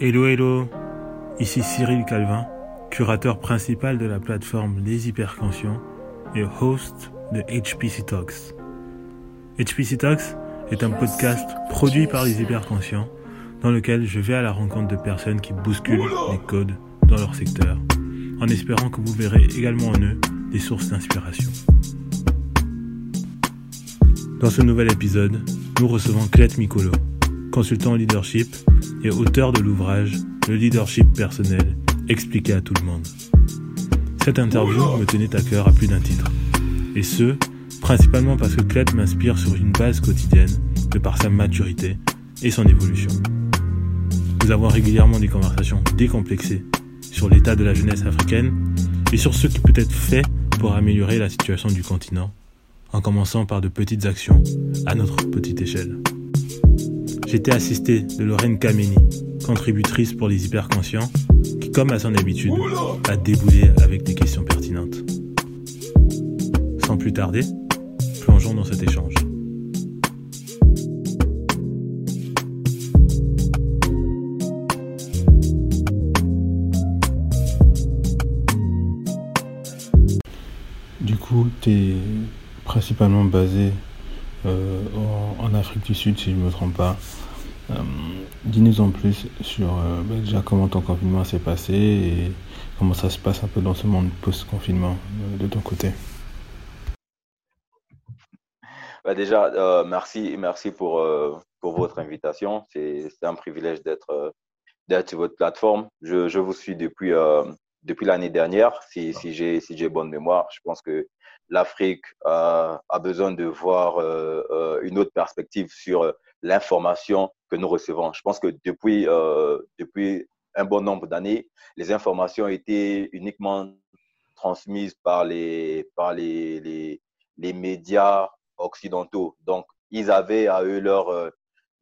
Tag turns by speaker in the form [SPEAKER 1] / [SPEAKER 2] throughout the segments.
[SPEAKER 1] Hello hello, ici Cyril Calvin, curateur principal de la plateforme Les Hyperconscients et host de HPC Talks. HPC Talks est un podcast produit par les Hyperconscients dans lequel je vais à la rencontre de personnes qui bousculent les codes dans leur secteur, en espérant que vous verrez également en eux des sources d'inspiration. Dans ce nouvel épisode, nous recevons Clette Mikolo, consultant en leadership et auteur de l'ouvrage Le leadership personnel expliqué à tout le monde. Cette interview me tenait à cœur à plus d'un titre. Et ce, principalement parce que Clette m'inspire sur une base quotidienne de par sa maturité et son évolution. Nous avons régulièrement des conversations décomplexées sur l'état de la jeunesse africaine et sur ce qui peut être fait pour améliorer la situation du continent, en commençant par de petites actions à notre petite échelle. J'étais assisté de Lorraine Kameni, contributrice pour les hyperconscients, qui, comme à son habitude, a déboulé avec des questions pertinentes. Sans plus tarder, plongeons dans cet échange. Du coup, tu es principalement basé euh, en, Afrique du Sud, si je ne me trompe pas. Euh, dis-nous en plus sur euh, bah, déjà comment ton confinement s'est passé et comment ça se passe un peu dans ce monde post-confinement de ton côté.
[SPEAKER 2] Bah, déjà, merci, merci pour, pour votre invitation. C'est un privilège d'être sur votre plateforme. Je, je, vous suis depuis, depuis l'année dernière, si, si j'ai si bonne mémoire. Je pense que l'Afrique a besoin de voir euh, euh, une autre perspective sur l'information que nous recevons. Je pense que depuis, euh, depuis un bon nombre d'années, les informations étaient uniquement transmises par les, par les, les, les médias occidentaux. Donc, ils avaient à eux leur,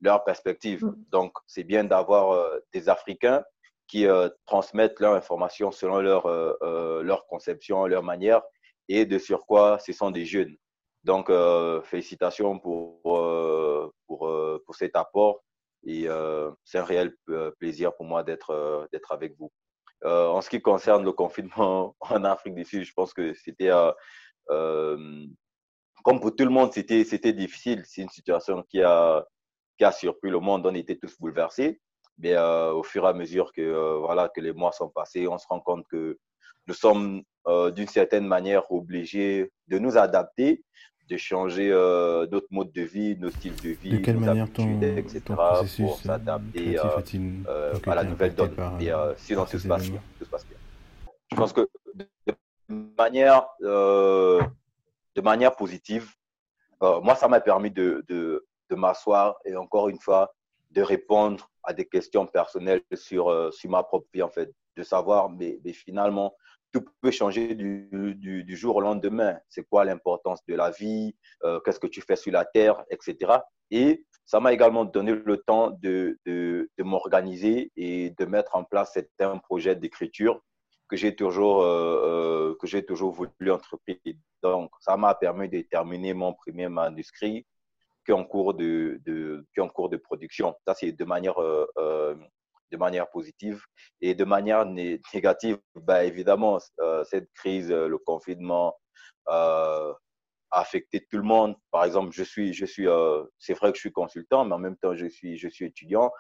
[SPEAKER 2] leur perspective. Mm. Donc, c'est bien d'avoir des Africains qui transmettent leur information selon leur, leur conception, leur manière et de surcroît, ce sont des jeunes. Donc, euh, félicitations pour, euh, pour, euh, pour cet apport et c'est un réel plaisir pour moi d'être avec vous. en ce qui concerne le confinement en Afrique du Sud, je pense que c'était comme pour tout le monde, c'était c'était difficile. C'est une situation qui a qui a surpris le monde. On était tous bouleversés. Mais au fur et à mesure que voilà que les mois sont passés, on se rend compte que nous sommes euh, d'une certaine manière obligés de nous adapter, de changer euh, notre mode de vie, nos styles de vie,
[SPEAKER 1] de quelle
[SPEAKER 2] nos
[SPEAKER 1] manière habitudes, ton, etc.,
[SPEAKER 2] ton pour s'adapter euh, à la nouvelle donne. Et sinon, tout se, passe bien, tout se passe bien. Je pense que de manière, de manière positive, moi, ça m'a permis de, de, de m'asseoir et encore une fois, de répondre à des questions personnelles sur, sur ma propre vie, en fait, de savoir, mais, mais finalement, tout peut changer du, du, jour au lendemain. C'est quoi l'importance de la vie euh, Qu'est-ce que tu fais sur la terre, etc. Et ça m'a également donné le temps de, de, m'organiser et de mettre en place certains projets d'écriture que j'ai toujours euh, euh, toujours voulu entreprendre. Donc, ça m'a permis de terminer mon premier manuscrit qui est en cours de, qui est en cours de production. Ça, c'est de manière de manière positive et de manière négative, bah, évidemment, euh, cette crise, euh, le confinement euh, a affecté tout le monde. Par exemple, je suis, je suis, c'est vrai que je suis consultant, mais en même temps, je suis, je suis étudiant.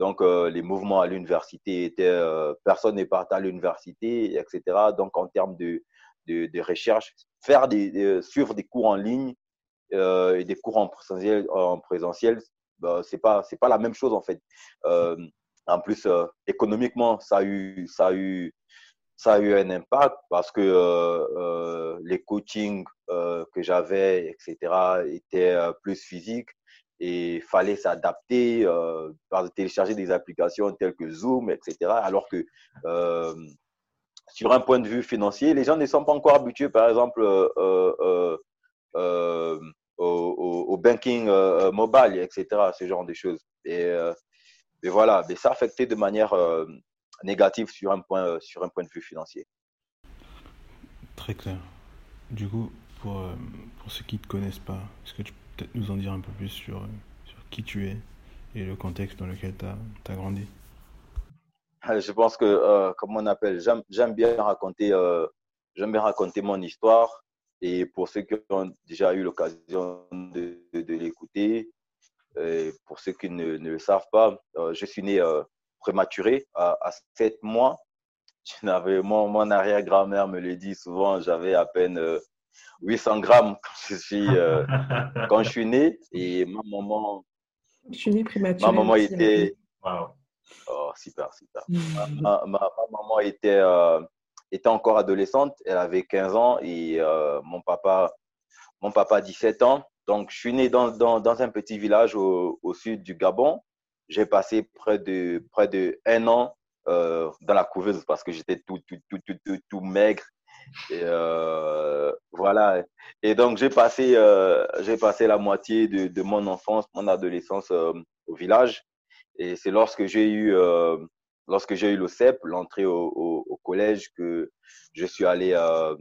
[SPEAKER 2] Donc, les mouvements à l'université étaient, personne n'est parti à l'université, etc. Donc, en termes de, de, recherche, faire des, suivre des cours en ligne et des cours en présentiel, en présentiel, bah, c'est pas, pas la même chose en fait. En plus, euh, économiquement, ça a eu, ça a eu, ça a eu un impact parce que euh, euh, les coachings que j'avais, etc., étaient plus physiques et fallait s'adapter, par télécharger des applications telles que Zoom, etc. Alors que sur un point de vue financier, les gens ne sont pas encore habitués, par exemple, au, banking mobile, etc., ce genre de choses. Et mais voilà, mais ça a affecté de manière euh, négative sur un, point, euh, sur un point de vue financier.
[SPEAKER 1] Très clair. Du coup, pour, euh, pour ceux qui ne te connaissent pas, est-ce que tu peux peut-être nous en dire un peu plus sur, sur qui tu es et le contexte dans lequel tu as, grandi?
[SPEAKER 2] Je pense que, comme on appelle, j'aime bien raconter, bien raconter mon histoire. Et pour ceux qui ont déjà eu l'occasion de, de, l'écouter, pour ceux qui ne, ne le savent pas, euh, je suis né prématuré à, à 7 mois. mon, mon arrière-grand-mère me le dit souvent, j'avais à peine 800 grammes quand je suis, quand je suis né. Et ma maman,
[SPEAKER 3] je suis né prématuré.
[SPEAKER 2] Ma maman était. Oh, super, super. ma, ma, maman était, euh, était encore adolescente. Elle avait 15 ans et euh, mon papa, mon papa 17 ans. Donc, je suis né dans, dans, dans un petit village au, au, sud du Gabon. J'ai passé près de, près de un an euh, dans la couveuse parce que j'étais tout, tout, tout, tout, tout, maigre. Et euh, voilà. Et donc, j'ai passé, euh, j'ai passé la moitié de, de, mon enfance, mon adolescence euh, au village. Et c'est lorsque j'ai eu, euh, lorsque j'ai eu le CEP, l'entrée au, au, au, collège, que je suis allé euh,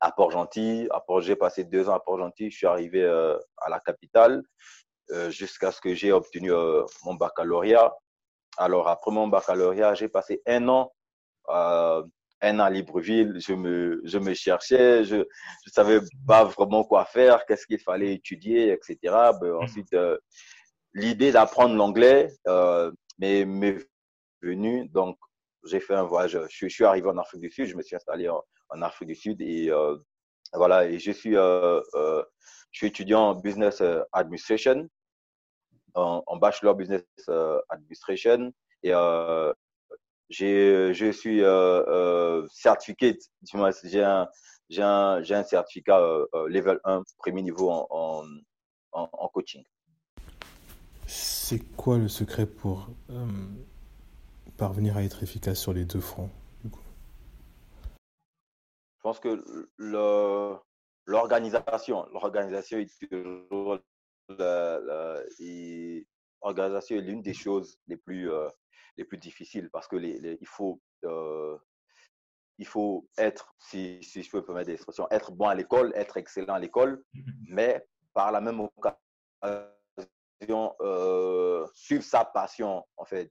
[SPEAKER 2] à Port-Gentil. J'ai passé deux ans à Port-Gentil. Je suis arrivé à la capitale jusqu'à ce que j'ai obtenu mon baccalauréat. Alors, après mon baccalauréat, j'ai passé un an un an à Libreville, je me, je me cherchais, je ne savais pas vraiment quoi faire, qu'est-ce qu'il fallait étudier, etc. Ben, mmh. ensuite, euh, l'idée d'apprendre l'anglais euh, m'est venue. Donc, j'ai fait un voyage. Je, suis arrivé en Afrique du Sud, je me suis installé en, Afrique du Sud et euh, voilà. Et je suis, euh, euh, je suis étudiant en business administration, en, en bachelor business administration. Et je suis certifié, j'ai un, j'ai un, j'ai un certificat level 1, premier niveau en, en, en, coaching.
[SPEAKER 1] C'est quoi le secret pour parvenir à être efficace sur les deux fronts? du
[SPEAKER 2] pense que l'organisation, l'organisation est toujours la, la, et, l'organisation est l'une des choses les plus euh, les plus difficiles parce que les, les, il faut euh, il faut être, si, si je peux me permettre l'expression, être bon à l'école, être excellent à l'école, mais par la même occasion, euh, suivre sa passion, en fait.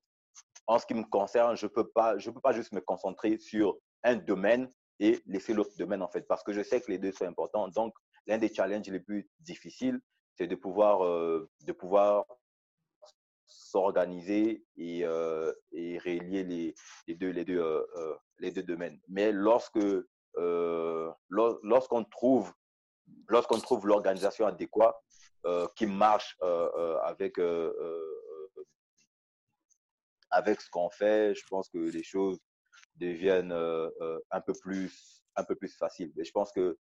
[SPEAKER 2] En ce qui me concerne, je peux pas, je peux pas juste me concentrer sur un domaine et laisser l'autre domaine, en fait, parce que je sais que les deux sont importants. Donc, l'un des challenges les plus difficiles, c'est de pouvoir, euh, pouvoir s'organiser et, euh, et relier les, les deux, les, deux, euh, euh les deux domaines. Mais lorsque lorsqu'on trouve lorsqu'on trouve l'organisation adéquate qui marche avec avec ce qu'on fait, je pense que les choses deviennent un peu plus un peu plus faciles. Et je pense que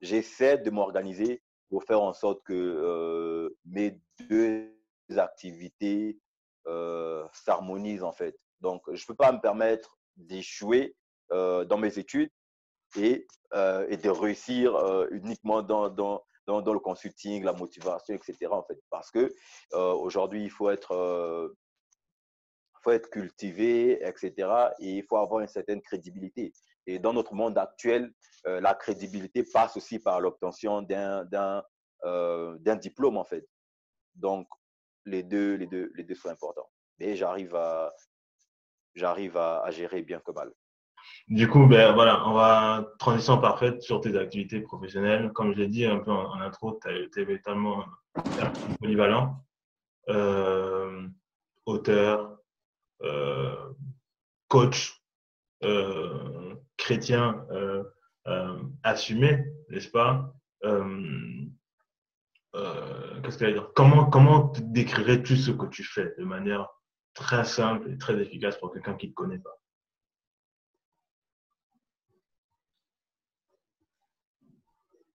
[SPEAKER 2] j'essaie de m'organiser pour faire en sorte que euh, mes deux activités euh, s'harmonisent en fait. Donc, je ne peux pas me permettre d'échouer euh, dans mes études et, euh, et de réussir euh, uniquement dans, dans, dans, dans, le consulting, la motivation, etc. En fait, parce que euh, aujourd'hui, il faut être faut être cultivé, etc. Et il faut avoir une certaine crédibilité. Et dans notre monde actuel, euh, la crédibilité passe aussi par l'obtention d'un euh, diplôme en fait. Donc les deux les deux les deux sont importants. Mais j'arrive à à, gérer bien que mal.
[SPEAKER 4] Du coup, ben voilà, on va transition parfaite sur tes activités professionnelles. Comme je l'ai dit un peu en, intro, tu es véritablement polyvalent, euh, auteur, coach, euh, chrétien euh, euh, assumé, n'est-ce pas euh, euh, Qu'est-ce que dire? Comment comment décrirais-tu ce que tu fais de manière très simple et très efficace pour quelqu'un qui ne te connaît pas?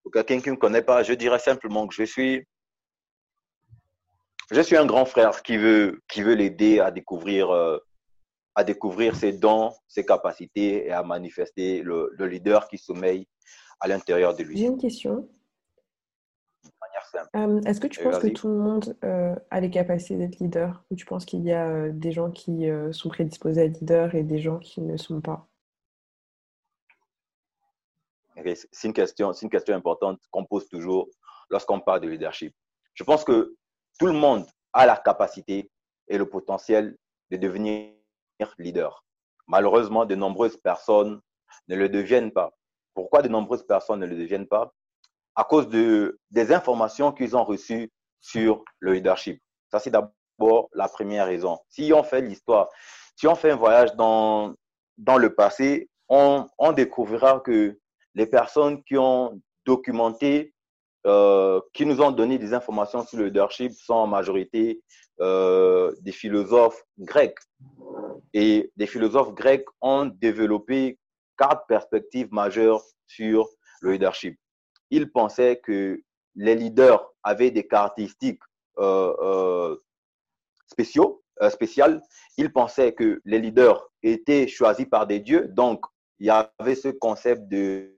[SPEAKER 2] Pour quelqu'un qui ne me connaît pas, je dirais simplement que je suis je suis un grand frère qui veut qui veut l'aider à découvrir euh, à découvrir ses dons, ses capacités et à manifester le, le leader qui sommeille à l'intérieur de lui.
[SPEAKER 3] J'ai une question. Euh, Est-ce que tu penses que tout le monde euh, a les capacités d'être leader? Ou tu penses qu'il y a euh, des gens qui euh, sont prédisposés à être leader et des gens qui ne sont pas?
[SPEAKER 2] Okay. C'est une question, c'est une question importante qu'on pose toujours lorsqu'on parle de leadership. Je pense que tout le monde a la capacité et le potentiel de devenir leader. Malheureusement, de nombreuses personnes ne le deviennent pas. Pourquoi de nombreuses personnes ne le deviennent pas? À cause de, des informations qu'ils ont reçues sur le leadership. Ça, c'est d'abord la première raison. Si on fait l'histoire, si on fait un voyage dans, dans le passé, on, on découvrira que les personnes qui ont documenté, euh, qui nous ont donné des informations sur le leadership sont en majorité euh, des philosophes grecs. Et des philosophes grecs ont développé quatre perspectives majeures sur le leadership. Ils pensaient que les leaders avaient des caractéristiques euh, spéciaux, spéciales. Ils pensaient que les leaders étaient choisis par des dieux. Donc, il y avait ce concept de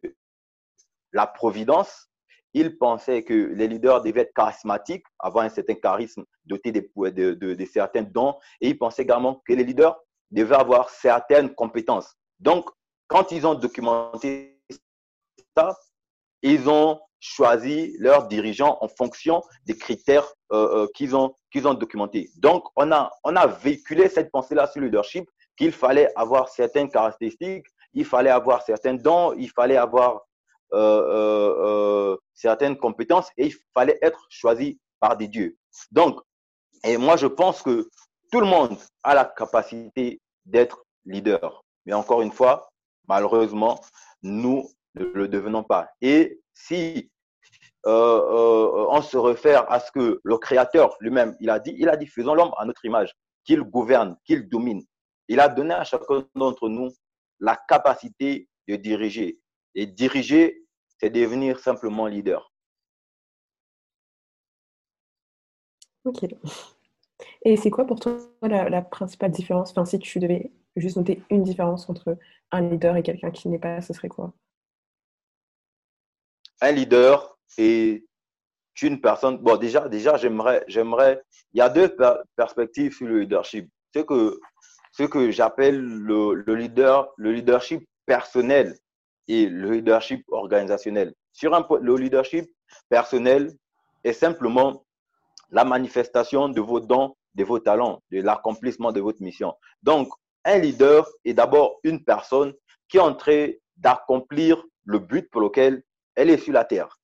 [SPEAKER 2] la providence. Ils pensaient que les leaders devaient être charismatiques, avoir un certain charisme, doté de, certains dons. Et ils pensaient également que les leaders devaient avoir certaines compétences. Donc, quand ils ont documenté ça, ils ont choisi leurs dirigeants en fonction des critères euh, euh, qu'ils ont, qu'ils ont documentés. Donc, on a, on a véhiculé cette pensée-là sur le leadership qu'il fallait avoir certaines caractéristiques, il fallait avoir certains dons, il fallait avoir euh, certaines compétences et il fallait être choisi par des dieux. Donc, et moi, je pense que tout le monde a la capacité d'être leader. Mais encore une fois, malheureusement, nous ne le devenons pas. Et si euh, euh, on se réfère à ce que le Créateur lui-même, il a dit, il a dit, faisons l'homme à notre image, qu'il gouverne, qu'il domine. Il a donné à chacun d'entre nous la capacité de diriger. Et diriger, c'est devenir simplement leader.
[SPEAKER 3] Ok. Et c'est quoi pour toi la, la principale différence? Enfin, si tu devais juste noter une différence entre un leader et quelqu'un qui n'est pas, ce serait quoi?
[SPEAKER 2] Un leader est une personne. Bon, déjà, déjà j'aimerais, j'aimerais. Il y a deux perspectives sur le leadership. Ce que, ce que j'appelle le, le, leader, le leadership personnel et le leadership organisationnel. Sur un, le leadership personnel est simplement la manifestation de vos dons, de vos talents, de l'accomplissement de votre mission. Donc, un leader est d'abord une personne qui est en train d'accomplir le but pour lequel elle est sur la terre.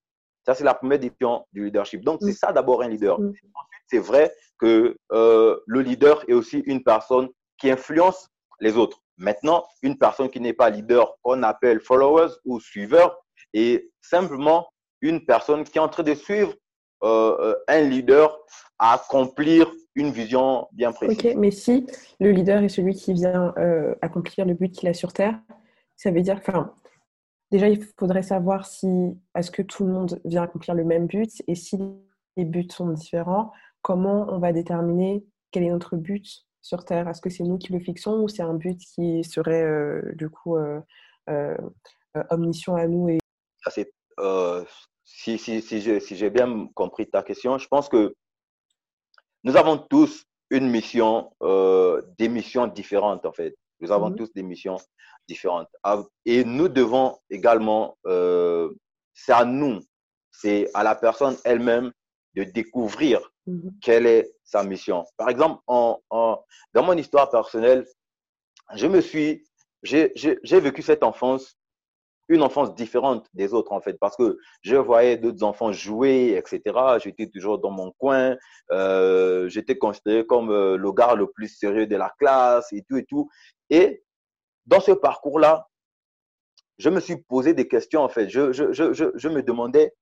[SPEAKER 2] Ça, c'est la première définition du leadership. Donc, c'est mm. ça d'abord un leader. Mm. Ensuite, c'est vrai que euh, le leader est aussi une personne qui influence les autres. Maintenant, une personne qui n'est pas leader, qu'on appelle followers ou suiveur, est simplement une personne qui est en train de suivre euh, euh, un leader à accomplir une vision bien précise.
[SPEAKER 3] Ok, mais si le leader est celui qui vient euh, accomplir le but qu'il a sur Terre, ça veut dire, enfin, déjà, il faudrait savoir si, est-ce que tout le monde vient accomplir le même but et si les buts sont différents, comment on va déterminer quel est notre but sur Terre? Est-ce que c'est nous qui le fixons ou c'est un but qui serait euh, du coup euh, omniscient à nous et...
[SPEAKER 2] si, si, si j'ai bien compris ta question, je pense que nous avons tous une mission, euh, des missions différentes en fait. Nous avons mhm. tous des missions différentes. Ah, et nous devons également, euh, c'est à nous, c'est à la personne elle-même de découvrir mhm. quelle est sa mission. Par exemple, en, dans mon histoire personnelle, je me suis, j'ai vécu cette enfance une enfance différente des autres en fait parce que je voyais d'autres enfants jouer etc j'étais toujours dans mon coin euh, j'étais considéré comme euh, le gars le plus sérieux de la classe et tout et tout et dans ce parcours là je me suis posé des questions en fait je, je, je, je me demandais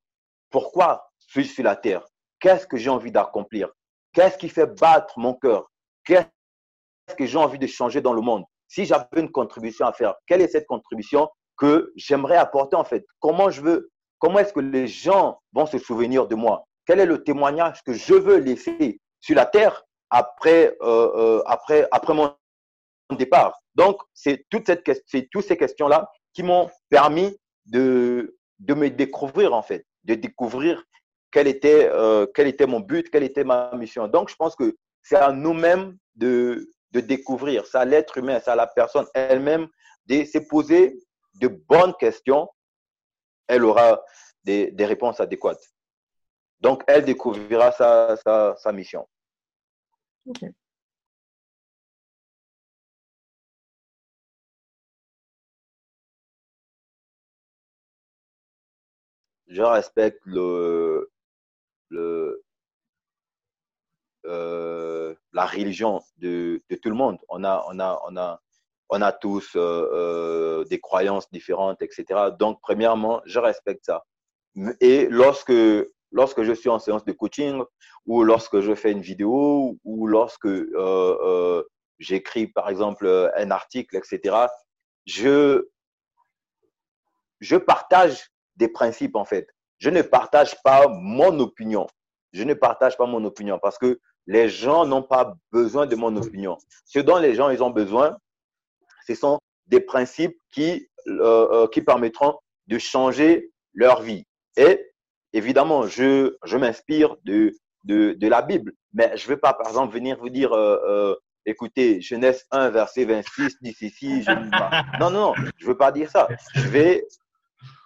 [SPEAKER 2] pourquoi suis-je sur la terre? Qu'est-ce que j'ai envie d'accomplir? Qu'est-ce qui fait battre mon cœur? Qu'est-ce que j'ai envie de changer dans le monde? Si j'avais une contribution à faire quelle est cette contribution que j'aimerais apporter en fait? Comment je veux, comment est-ce que les gens vont se souvenir de moi? Quel est le témoignage que je veux laisser sur la terre après, euh, euh, après, après mon départ? Donc, c'est toutes ces questions-là qui m'ont permis de, de me découvrir en fait, de découvrir quel était, euh, quel était mon but, quelle était ma mission. Donc, je pense que c'est à nous-mêmes de, de découvrir, c'est à l'être humain, c'est à la personne elle-même de se poser de bonnes questions, elle aura des, réponses adéquates. Donc, elle découvrira sa, sa, sa mission. Ok. je respecte le, euh, la religion de, de, tout le monde. On a, on a, on a, on a tous euh, euh, des croyances différentes, etc. Donc, premièrement, je respecte ça. Et lorsque, lorsque je suis en séance de coaching ou lorsque je fais une vidéo ou lorsque j'écris, par exemple, un article, etc., je, je partage des principes, en fait. Je ne partage pas mon opinion. Je ne partage pas mon opinion parce que les gens n'ont pas besoin de mon opinion. Ce dont les gens ils ont besoin, ce sont des principes qui, euh, euh, qui permettront de changer leur vie. Et évidemment, je, je m'inspire de, de, la Bible, mais je ne vais pas, par exemple, venir vous dire, euh, écoutez, Genèse 1, verset 26, dit ceci, je Non, non, je ne veux pas dire ça. Je vais.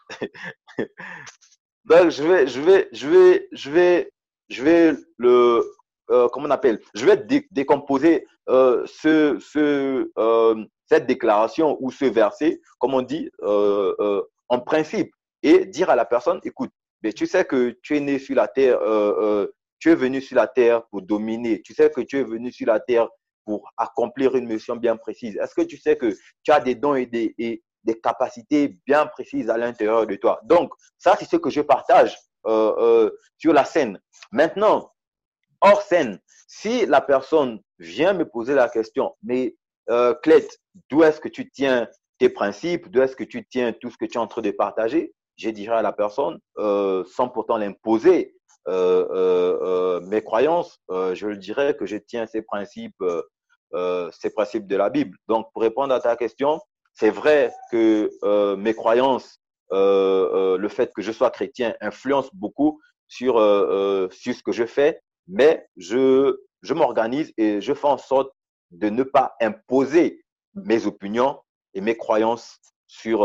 [SPEAKER 2] Je vais, je vais, je vais, je vais, je vais le, euh, comment on appelle, je vais décomposer euh, ce, ce, euh, cette déclaration ou ce verset, comme on dit, euh, euh, en principe, et dire à la personne, écoute, mais tu sais que tu es né sur la terre, euh, tu es venu sur la terre pour dominer, tu sais que tu es venu sur la terre pour accomplir une mission bien précise. Est-ce que tu sais que tu as des dons et des, et des capacités bien précises à l'intérieur de toi. Donc, ça, c'est ce que je partage euh, euh, sur la scène. Maintenant, hors scène, si la personne vient me poser la question, mais euh, d'où est-ce que tu tiens tes principes, d'où est-ce que tu tiens tout ce que tu es en train de partager, je dirais à la personne, euh, sans pourtant l'imposer euh, euh, mes croyances, je le dirais que je tiens ces principes, ces principes de la Bible. Donc, pour répondre à ta question, c'est vrai que euh, mes croyances, euh, euh, le fait que je sois chrétien influence beaucoup sur, sur ce que je fais, mais je, je m'organise et je fais en sorte de ne pas imposer mes opinions et mes croyances sur,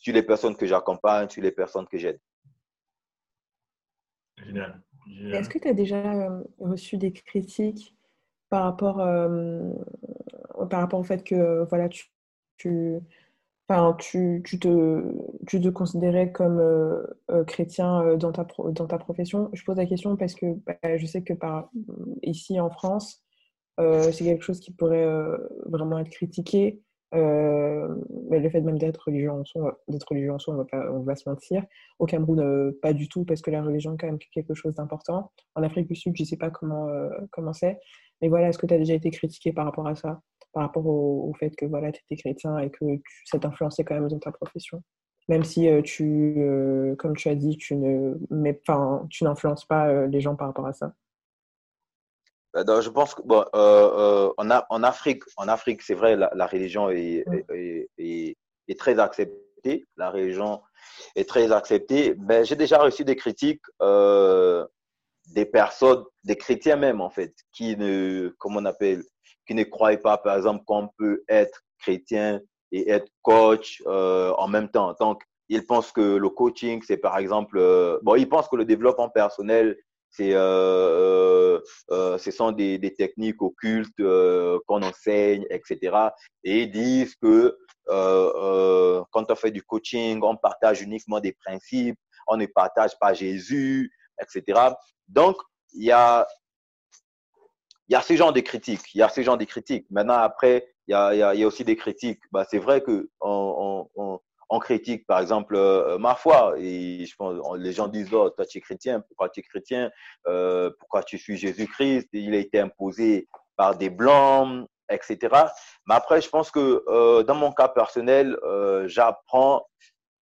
[SPEAKER 2] sur les personnes que j'accompagne, sur les personnes que j'aide.
[SPEAKER 3] Génial. Est-ce que tu as déjà reçu des critiques par rapport, par rapport au fait que voilà, tu tu, enfin, tu, tu, te, tu te considérais comme euh, euh, chrétien euh, dans, ta dans ta profession? Je pose la question parce que bah, je sais que par, ici en France, c'est quelque chose qui pourrait vraiment être critiqué. le fait même d'être religieux en soi, d'être religieux en soi, on va pas, on va se mentir. Au Cameroun, pas du tout, parce que la religion est quand même quelque chose d'important. En Afrique du Sud, je sais pas comment comment c'est, mais voilà, est-ce que tu as déjà été critiqué par rapport à ça? Par rapport au, fait que voilà, tu étais chrétien et que tu, ça t'influençait quand même dans ta profession. Même si euh, tu, euh, comme tu as dit, tu ne mais, tu n'influences pas euh, les gens par rapport à ça.
[SPEAKER 2] Bah, je pense que bon, en, en, Afrique, en Afrique, c'est vrai, la, religion est, est, est, très acceptée. La religion est très acceptée. Mais j'ai déjà reçu des critiques des personnes, des chrétiens même en fait, qui ne, comment on appelle, qui ne croient pas, par exemple, qu'on peut être chrétien et être coach euh, en même temps. Donc, ils pensent que le coaching, c'est par exemple, euh, bon, ils pensent que le développement personnel, c'est, euh, euh ce sont des, des techniques occultes qu'on enseigne, etc. Et ils disent que quand on fait du coaching, on partage uniquement des principes, on ne partage pas Jésus, etc. Donc, il y a il y a ce genre de critiques. Il y a ce genre de critiques. Maintenant, après, il y a, y a, y a aussi des critiques. Bah, c'est vrai que on, on, on, critique, par exemple, euh, ma foi. Et je pense, les gens disent, oh, toi, tu es chrétien. Pourquoi tu es chrétien? Euh, Pourquoi tu suis Jésus-Christ? Il a été imposé par des blancs, etc. Mais après, je pense que euh, dans mon cas personnel, euh, j'apprends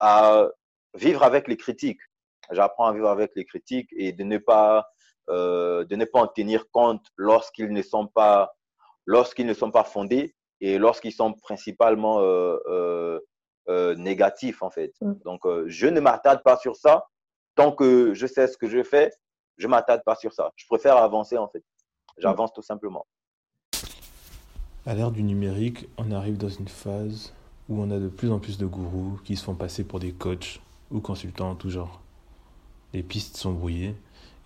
[SPEAKER 2] à vivre avec les critiques. J'apprends à vivre avec les critiques et de ne pas euh, de ne pas en tenir compte lorsqu'ils ne sont pas lorsqu'ils ne sont pas fondés et lorsqu'ils sont principalement euh, euh, euh négatifs en fait. Mm. Donc je ne m'attarde pas sur ça tant que je sais ce que je fais. Je m'attarde pas sur ça. Je préfère avancer en fait. J'avance tout simplement.
[SPEAKER 1] À l'ère du numérique, on arrive dans une phase où on a de plus en plus de gourous qui se font passer pour des coachs ou consultants en tout genre. les pistes sont brouillées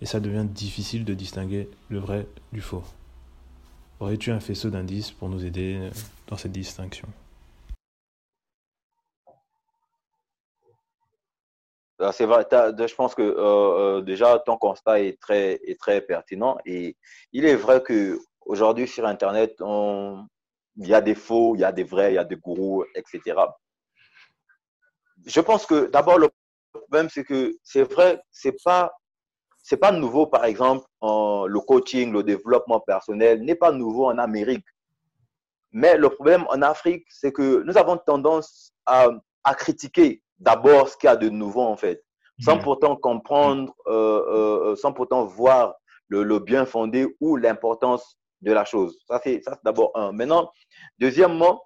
[SPEAKER 1] et ça devient difficile de distinguer le vrai du faux. Aurais-tu un faisceau d'indices pour nous aider euh, dans cette distinction?
[SPEAKER 2] Ah, C'est vrai, je pense que euh, euh, déjà ton constat est très, est très pertinent et il est vrai que aujourd'hui sur Internet, il y a des faux, il y a des vrais, il y a des gourous, etc. Je pense que d'abord le problème c'est que c'est vrai, c'est pas c'est pas nouveau, par exemple, en, le coaching, le développement personnel n'est pas nouveau en Amérique. Mais le problème en Afrique, c'est que nous avons tendance à, à critiquer d'abord ce qu'il y a de nouveau, en fait, sans mm. pourtant comprendre, euh, euh, sans pourtant voir le, le bien fondé ou l'importance de la chose. Ça, c'est d'abord un. Maintenant, deuxièmement,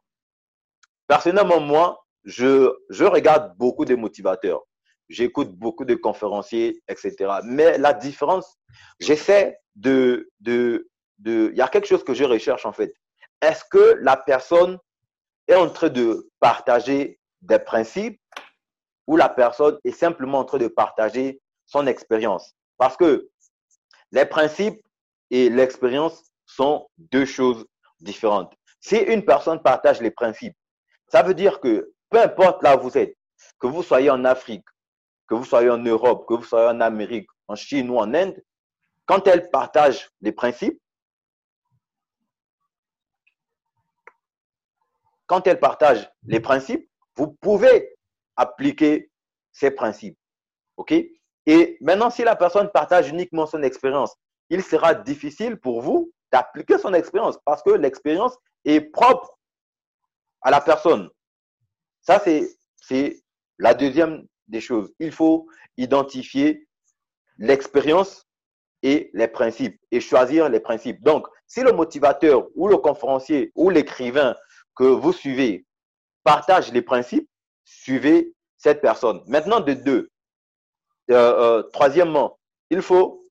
[SPEAKER 2] personnellement, moi, je, je regarde beaucoup de motivateurs j'écoute beaucoup de conférenciers, etc. Mais la différence, j'essaie de, de, de, il y a quelque chose que je recherche en fait. Est-ce que la personne est en train de partager des principes ou la personne est simplement en train de partager son expérience? Parce que les principes et l'expérience sont deux choses différentes. Si une personne partage les principes, ça veut dire que peu importe là où vous êtes, que vous soyez en Afrique, que vous soyez en Europe, que vous soyez en Amérique, en Chine ou en Inde, quand elle partage les principes, quand elle partage les principes, vous pouvez appliquer ces principes. OK? Et maintenant, si la personne partage uniquement son expérience, il sera difficile pour vous d'appliquer son expérience parce que l'expérience est propre à la personne. Ça, c'est la deuxième des choses. Il faut identifier l'expérience et les principes et choisir les principes. Donc, si le motivateur ou le conférencier ou l'écrivain que vous suivez partage les principes, suivez cette personne. Maintenant, de deux. Euh, euh, troisièmement, il faut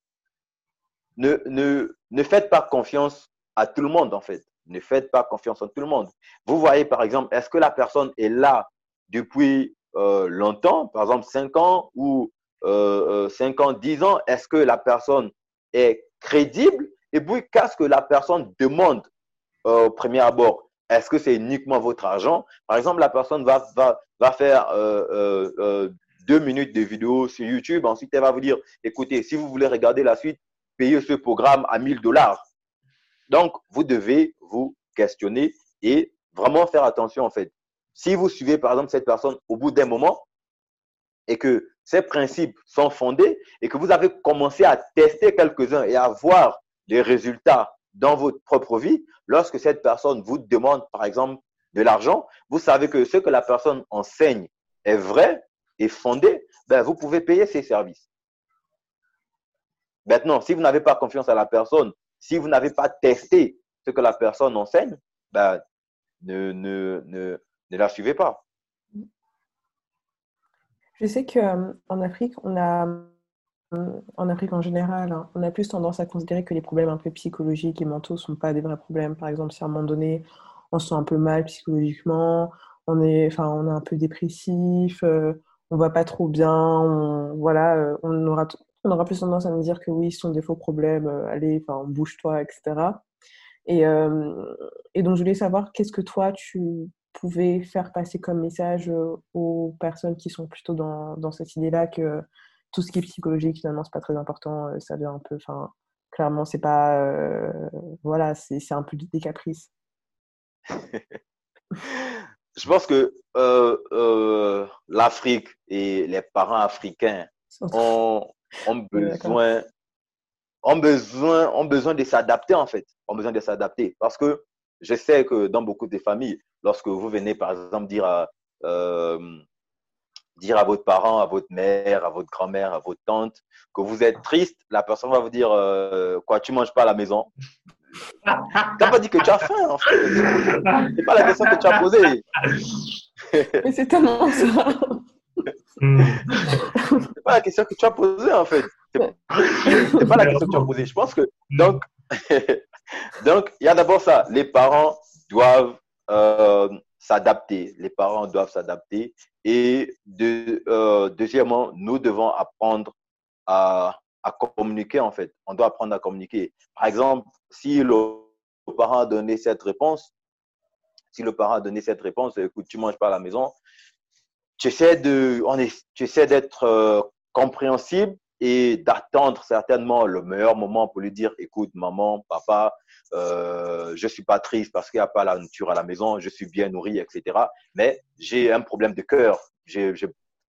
[SPEAKER 2] ne, ne, faites pas confiance à tout le monde, en fait. Ne faites pas confiance à tout le monde. Vous voyez, par exemple, est-ce que la personne est là depuis euh, longtemps, par exemple 5 ans ou euh, 5 euh, ans, 10 ans, est-ce que la personne est crédible? Et puis, qu'est-ce que la personne demande euh, au premier abord? Est-ce que c'est uniquement votre argent? Par exemple, la personne va, va, va faire deux minutes de vidéo sur YouTube. Ensuite, elle va vous dire, écoutez, si vous voulez regarder la suite, payez ce programme à 1000 dollars. Donc, vous devez vous questionner et vraiment faire attention en fait. Si vous suivez par exemple cette personne au bout d'un moment et que ces principes sont fondés et que vous avez commencé à tester quelques-uns et à voir des résultats dans votre propre vie, lorsque cette personne vous demande par exemple de l'argent, vous savez que ce que la personne enseigne est vrai et fondé, ben, vous pouvez payer ses services. Maintenant, si vous n'avez pas confiance à la personne, si vous n'avez pas testé ce que la personne enseigne, ben, ne, ne la suivez pas.
[SPEAKER 3] Je sais qu'en euh, Afrique, on a, euh, en Afrique en général, hein, on a plus tendance à considérer que les problèmes un peu psychologiques et mentaux ne sont pas des vrais problèmes. Par exemple, si à un moment donné, on se sent un peu mal psychologiquement, on est, enfin, on est un peu dépressif, euh, on va pas trop bien, on, voilà, on aura, on aura plus tendance à me dire que oui, ce sont des faux problèmes, allez, bouge-toi, etc. Et, et donc, je voulais savoir, qu'est-ce que toi, tu, pouvez faire passer comme message euh, aux personnes qui sont plutôt dans, dans cette idée-là que tout ce qui est psychologique, finalement, c'est pas très important, euh, ça vient un peu, enfin, clairement, c'est pas, euh, voilà, c'est un peu des caprices.
[SPEAKER 2] Je pense que euh, l'Afrique et les parents africains ont, ont besoin, ont besoin, ont besoin de s'adapter en fait, ont besoin de s'adapter. Parce que je sais que dans beaucoup de familles, lorsque vous venez, par exemple, dire à, euh, dire à votre parent, à votre mère, à votre grand-mère, à votre tante que vous êtes triste, la personne va vous dire euh, Quoi, tu manges pas à la maison Tu n'as pas dit que tu as faim, en fait. C'est pas la question que tu as posée.
[SPEAKER 3] Mais c'est tellement ça.
[SPEAKER 2] c'est pas la question que tu as posée, en fait. C'est pas la question que tu as posée. Je pense que, donc, donc il y a d'abord ça. Les parents doivent euh, s'adapter. Les parents doivent s'adapter. Et euh, deuxièmement, nous devons apprendre à, communiquer, en fait. On doit apprendre à communiquer. Par exemple, si le parent a donné cette réponse, si le parent a donné cette réponse, écoute, tu manges pas à la maison, tu essaies d'être euh, compréhensible et d'attendre certainement le meilleur moment pour lui dire, écoute, maman, papa, euh, je suis pas triste parce qu'il n'y a pas la nourriture à la maison, je suis bien nourri, etc. Mais j'ai un problème de cœur. Je, je,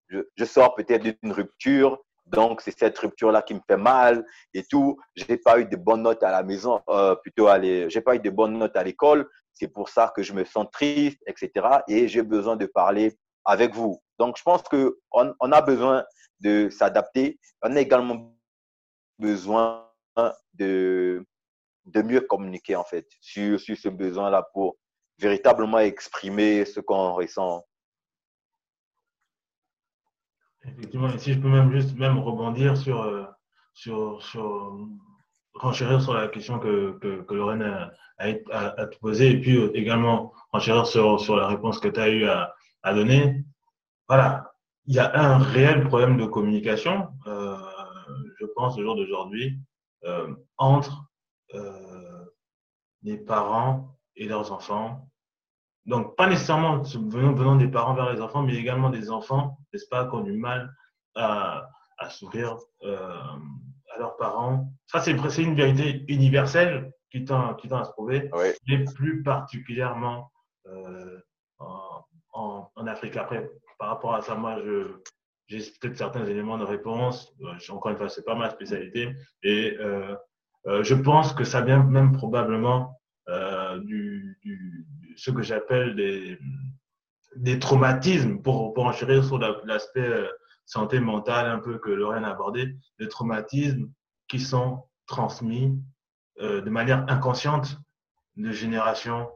[SPEAKER 2] je, sors peut-être d'une rupture, donc c'est cette rupture-là qui me fait mal et tout. J'ai pas eu de bonnes notes à la maison, euh, plutôt à j'ai pas eu de bonnes notes à l'école. C'est pour ça que je me sens triste, etc. Et j'ai besoin de parler avec vous. Donc, je pense qu'on on a besoin de s'adapter. On a également besoin de, de mieux communiquer, en fait, sur, sur ce besoin-là pour véritablement exprimer ce qu'on ressent.
[SPEAKER 4] Effectivement, si je peux même juste même rebondir sur, euh, sur, sur renchérir sur la question que, que, que Lorraine a, a, poser et puis également renchérir sur, sur la réponse que tu as eu à, à donner. Voilà, il y a un réel problème de communication, euh, je pense, au jour d'aujourd'hui, euh, entre euh, les parents et leurs enfants. Donc, pas nécessairement venant, venant des parents vers les enfants, mais également des enfants, n'est-ce pas, qui ont du mal à, à s'ouvrir euh, à leurs parents. Ça, c'est une vérité universelle qui tend, qui tend à se prouver, mais plus particulièrement euh, en, en, en, Afrique. Après, par rapport à ça, moi, j'ai peut-être certains éléments de réponse. Euh, encore une fois, c'est pas ma spécialité. Et euh, euh, je pense que ça vient même probablement ce que j'appelle des, traumatismes, pour, pour enchérir sur l'aspect santé mentale un peu que Lorraine a abordé, des traumatismes qui sont transmis de manière inconsciente de génération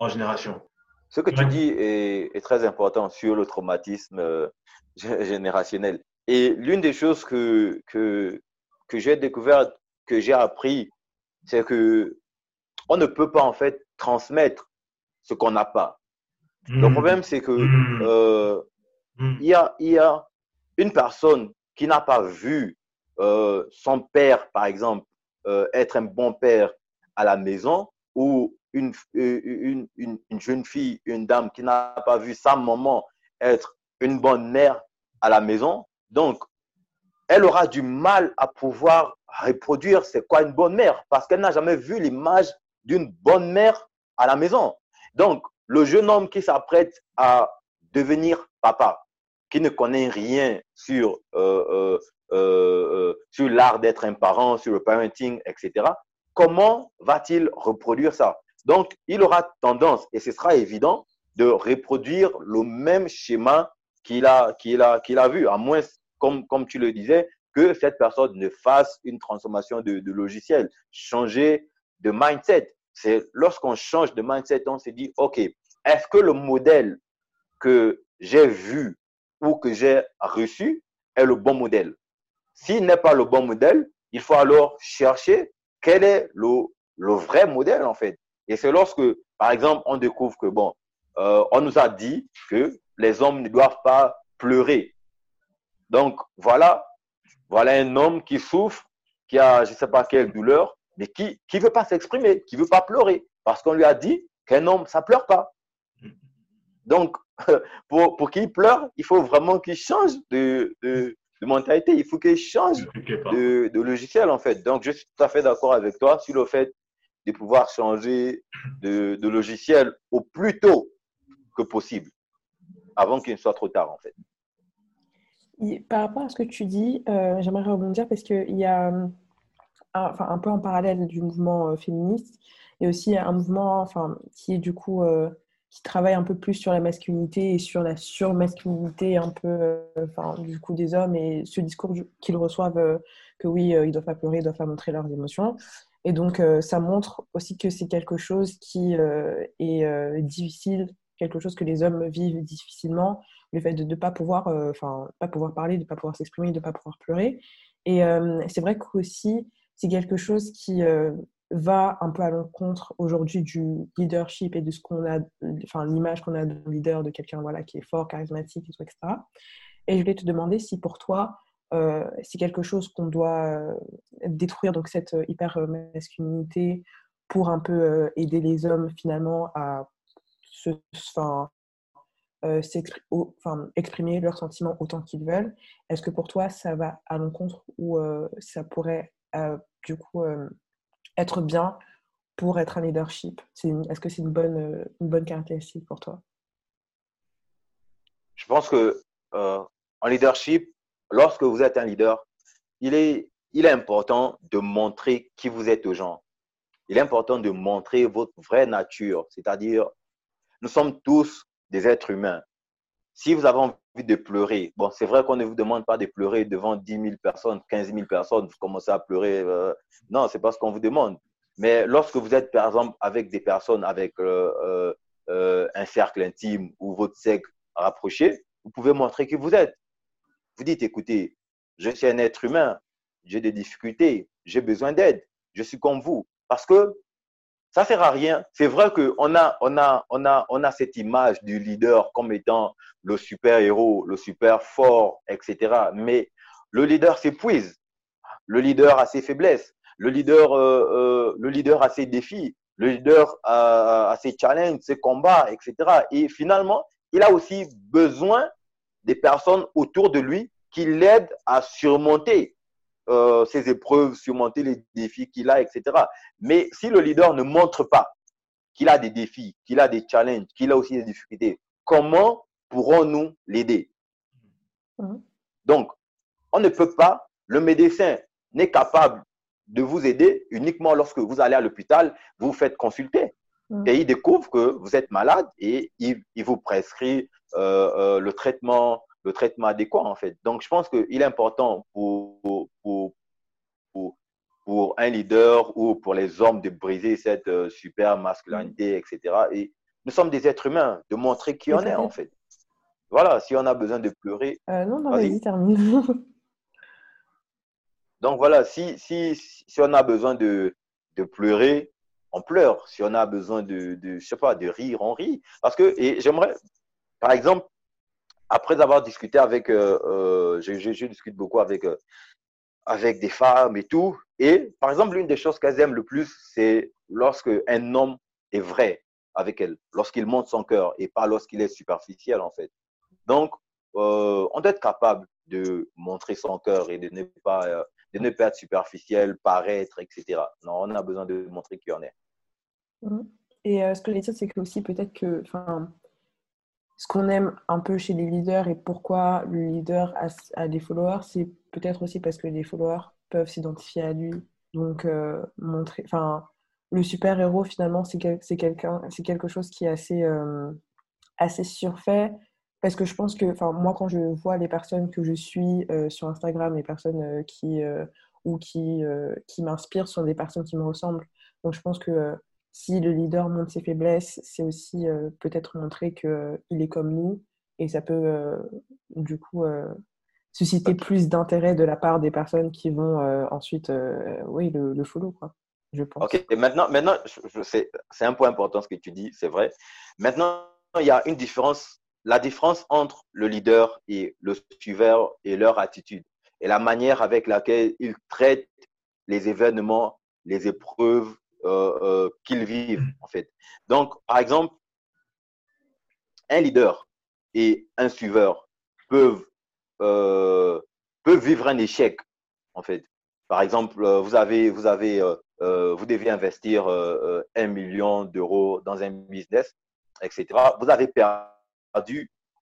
[SPEAKER 4] en génération.
[SPEAKER 2] Ce que tu dis est, est, très important sur le traumatisme euh, générationnel. Et l'une des choses que, que, que j'ai découvert, que j'ai appris, c'est que on ne peut pas en fait transmettre ce qu'on n'a pas. Mmh. Le problème, c'est que mmh. euh, mmh. il, y a, y a une personne qui n'a pas vu euh, son père, par exemple, être un bon père à la maison ou une, une, une, une jeune fille, une dame qui n'a pas vu sa maman être une bonne mère à la maison. Donc, elle aura du mal à pouvoir reproduire c'est quoi une bonne mère parce qu'elle n'a jamais vu l'image d'une bonne mère à la maison. Donc, le jeune homme qui s'apprête à devenir papa, qui ne connaît rien sur, euh, euh, euh, sur l'art d'être un parent, sur le parenting, etc., comment va-t-il reproduire ça? Donc, il aura tendance, et ce sera évident, de reproduire le même schéma qu'il a, vu, à moins, comme, tu le disais, que cette personne ne fasse une transformation de, logiciel, changer de mindset. C'est lorsqu'on change de mindset, on se dit, OK, est-ce que le modèle que j'ai vu ou que j'ai reçu est le bon modèle? S'il n'est pas le bon modèle, il faut alors chercher quel est le vrai modèle en fait. Et c'est lorsque, par exemple, on découvre que, bon, euh, on nous a dit que les hommes ne doivent pas pleurer. Donc, voilà, voilà un homme qui souffre, qui a je ne sais pas quelle douleur, mais qui ne veut pas s'exprimer, qui ne veut pas pleurer, parce qu'on lui a dit qu'un homme, ça ne pleure pas. Donc, pour, pour qu'il pleure, il faut vraiment qu'il change de, de, de, mentalité, il faut qu'il change de, de, logiciel, en fait. Donc, je suis tout à fait d'accord avec toi sur le fait de pouvoir changer de, logiciel au plus tôt que possible, avant qu'il ne soit trop tard, en fait.
[SPEAKER 3] Par rapport à ce que tu dis, euh, j'aimerais rebondir parce qu'il y a enfin, un peu en parallèle du mouvement euh, féministe, et aussi un mouvement enfin, qui est du coup euh, qui travaille un peu plus sur la masculinité et sur la surmasculinité un peu euh, enfin, du coup des hommes et ce discours qu'ils reçoivent euh, que oui, euh, ils doivent pas pleurer, ils doivent pas montrer leurs émotions. Et donc ça montre aussi que c'est quelque chose qui est difficile, quelque chose que les hommes vivent difficilement, le fait de ne pas pouvoir pas pouvoir parler, de ne pas pouvoir s'exprimer, de ne pas pouvoir pleurer. Et c'est vrai qu'aussi c'est quelque chose qui va un peu à l'encontre aujourd'hui du leadership et de ce qu'on a, enfin l'image qu'on a d'un leader, de quelqu'un voilà qui est fort, charismatique, et tout, etc. Et je voulais te demander si pour toi, c'est quelque chose qu'on doit détruire, donc cette hyper masculinité, pour un peu aider les hommes finalement à se, exprimer leurs sentiments autant qu'ils veulent. Est-ce que pour toi, ça va à l'encontre ou ça pourrait du coup être bien pour être un leadership? Est-ce que c'est une bonne, une bonne caractéristique pour toi?
[SPEAKER 2] Je pense que en leadership, lorsque vous êtes un leader, il est, important de montrer qui vous êtes aux gens. Il est important de montrer votre vraie nature, c'est-à-dire, nous sommes tous des êtres humains. Si vous avez envie de pleurer, bon, c'est vrai qu'on ne vous demande pas de pleurer devant 10 000 personnes, 15 000 personnes, vous commencez à pleurer. Euh, non, c'est pas ce qu'on vous demande. Mais lorsque vous êtes, par exemple, avec des personnes avec euh, euh, un cercle intime ou votre cercle rapproché, vous pouvez montrer qui vous êtes. Vous dites, écoutez, je suis un être humain, j'ai des difficultés, j'ai besoin d'aide, je suis comme vous. Parce que ça ne sert à rien. C'est vrai qu'on a, on a, on a, on a cette image du leader comme étant le super-héros, le super fort, etc. Mais le leader s'épuise. Le leader a ses faiblesses. Le leader, euh, euh, le leader a ses défis. Le leader a, a ses challenges, ses combats, etc. Et finalement, il a aussi besoin des personnes autour de lui qui l'aident à surmonter euh, ses épreuves, surmonter les défis qu'il a, etc. Mais si le leader ne montre pas qu'il a des défis, qu'il a des challenges, qu'il a aussi des difficultés, comment pourrons-nous l'aider? Mhm. Donc, on ne peut pas, le médecin n'est capable de vous aider uniquement lorsque vous allez à l'hôpital, vous vous faites consulter. Et il découvre que vous êtes malade et il, vous prescrit euh, euh, le traitement le traitement adéquat en fait. Donc je pense qu'il est important pour, pour, pour, un leader ou pour les hommes de briser cette euh, super masculinité, etc. Et nous sommes des êtres humains, de montrer qui on est en fait. Voilà, si on a besoin de pleurer.
[SPEAKER 3] Euh, non, non, vas-y, termine.
[SPEAKER 2] Donc voilà, si, si, si on a besoin de, de pleurer, on pleure. Si on a besoin de, je sais pas, de rire, on rit. Parce que, et j'aimerais, par exemple, après avoir discuté avec, euh, euh je, discute beaucoup avec, euh, avec des femmes et tout. Et par exemple, l'une des choses qu'elles aiment le plus, c'est lorsque un homme est vrai avec elle, lorsqu'il montre son cœur et pas lorsqu'il est superficiel en fait. Donc, on doit être capable de montrer son cœur et de ne pas, de ne pas être superficiel, paraître, etc. Non, on a besoin de montrer qui on est.
[SPEAKER 3] Mmh. Et ce que je voulais dire, c'est que aussi peut-être que, ce qu'on aime un peu chez les leaders et pourquoi le leader a, des followers, c'est peut-être aussi parce que les followers peuvent s'identifier à lui. Donc, euh, montrer. Enfin, le super-héros, finalement, c'est quelqu'un, c'est quelque chose qui est assez, euh, assez surfait. Parce que je pense que, enfin, moi, quand je vois les personnes que je suis euh, sur Instagram, les personnes qui, ou qui, qui m'inspirent sont des personnes qui me ressemblent. Donc, je pense que si le leader montre ses faiblesses, c'est aussi euh, peut-être montrer qu'il euh, est comme nous et ça peut euh, du coup susciter plus d'intérêt de la part des personnes qui vont ensuite oui, le, follow, quoi, je pense.
[SPEAKER 2] Ok, et maintenant, maintenant c'est un point important ce que tu dis, c'est vrai. Maintenant, il y a une différence, la différence entre le leader et le suiveur et leur attitude et la manière avec laquelle ils traitent les événements, les épreuves, euh, euh, qu'ils vivent, en fait. Donc, par exemple, un leader et un suiveur peuvent, euh, peuvent vivre un échec, en fait. Par exemple, vous avez, vous avez, vous devez investir un million d'euros dans un business, etc. Vous avez perdu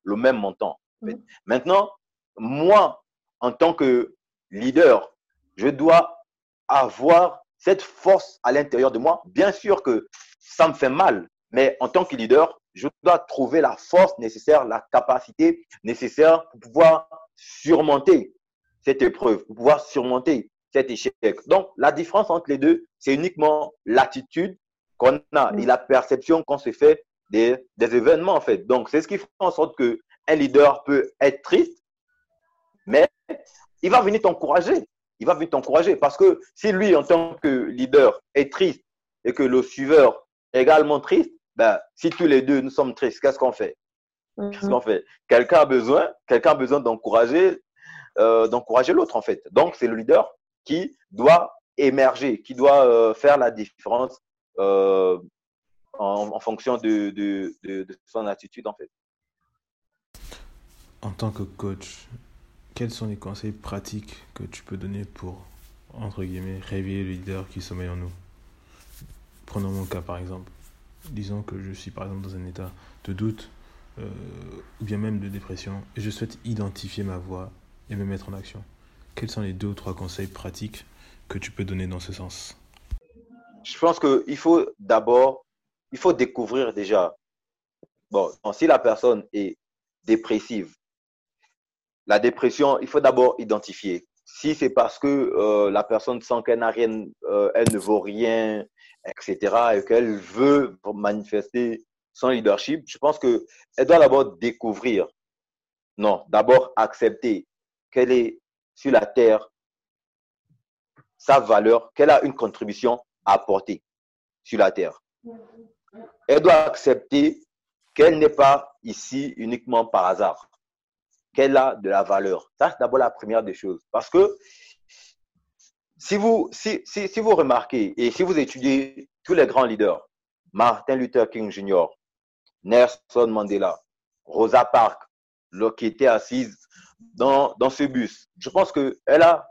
[SPEAKER 2] le même montant. En fait. Maintenant, moi, en tant que leader, je dois avoir cette force à l'intérieur de moi, bien sûr que ça me fait mal, mais en tant que leader, je dois trouver la force nécessaire, la capacité nécessaire pour pouvoir surmonter cette épreuve, pour pouvoir surmonter cet échec. Donc, la différence entre les deux, c'est uniquement l'attitude qu'on a et la perception qu'on se fait des, des événements, en fait. Donc, c'est ce qui fait en sorte qu'un leader peut être triste, mais il va venir t'encourager il va vite t'encourager. Parce que si lui, en tant que leader, est triste et que le suiveur est également triste, ben, si tous les deux nous sommes tristes, qu'est-ce qu'on fait? Qu'est-ce mhm. qu'on fait? Quelqu'un a besoin, quelqu'un a besoin d'encourager d'encourager l'autre, en fait. Donc, c'est le leader qui doit émerger, qui doit faire la différence en, fonction de, de, son attitude, en fait.
[SPEAKER 1] En tant que coach, quels sont les conseils pratiques que tu peux donner pour, entre guillemets, réveiller le leader qui sommeille en nous? Prenons mon cas, par exemple. Disons que je suis, par exemple, dans un état de doute euh, ou bien même de dépression et je souhaite identifier ma voix et me mettre en action. Quels sont les deux ou trois conseils pratiques que tu peux donner dans ce sens?
[SPEAKER 2] Je pense qu'il faut d'abord il faut découvrir déjà, bon, si la personne est dépressive, la dépression, il faut d'abord identifier. Si c'est parce que euh, la personne sent qu'elle n'a rien, euh, elle ne vaut rien, etc., et qu'elle veut manifester son leadership, je pense qu'elle doit d'abord découvrir, non, d'abord accepter qu'elle est sur la terre, sa valeur, qu'elle a une contribution à apporter sur la terre elle doit accepter qu'elle n'est pas ici uniquement par hasard, qu'elle a de la valeur. Ça, c'est d'abord la première des choses. Parce que si vous, si, si, vous remarquez et si vous étudiez tous les grands leaders, Martin Luther King Jr., Nelson Mandela, Rosa Parks, qui était assise dans, dans ce bus, je pense qu'elle a,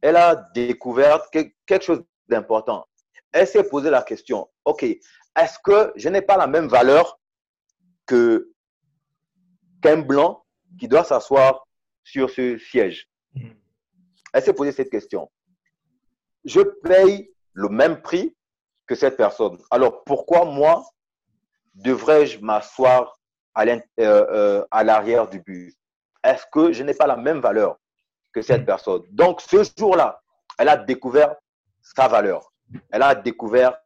[SPEAKER 2] elle a découvert quelque chose d'important. Elle s'est posé la question, OK, est-ce que je n'ai pas la même valeur que qu'un blanc qui doit s'asseoir sur ce siège. Elle s'est posé cette question? Je paye le même prix que cette personne. Alors pourquoi moi devrais-je m'asseoir à euh, euh, l'arrière du bus Est-ce que je n'ai pas la même valeur que cette mm-hmm. personne? Donc ce jour-là, elle a découvert sa valeur. Elle a découvert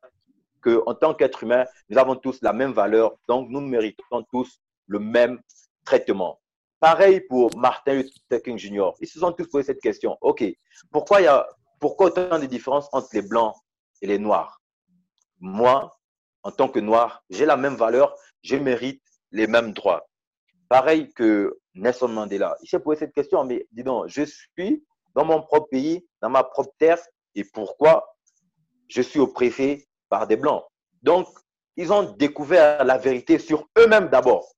[SPEAKER 2] en tant qu'être humain, nous avons tous la même valeur, donc nous méritons tous le même traitement. Pareil pour Martin Luther King Jr. Ils se sont tous posé cette question. OK, pourquoi il y a pourquoi autant de différences entre les blancs et les noirs? Moi, en tant que noir, j'ai la même valeur, je mérite les mêmes droits. Pareil que Nelson Mandela. Il s'est posé cette question, mais dis donc, je suis dans mon propre pays, dans ma propre terre, et pourquoi je suis oppressé par des Blancs. Donc, ils ont découvert la vérité sur eux-mêmes d'abord.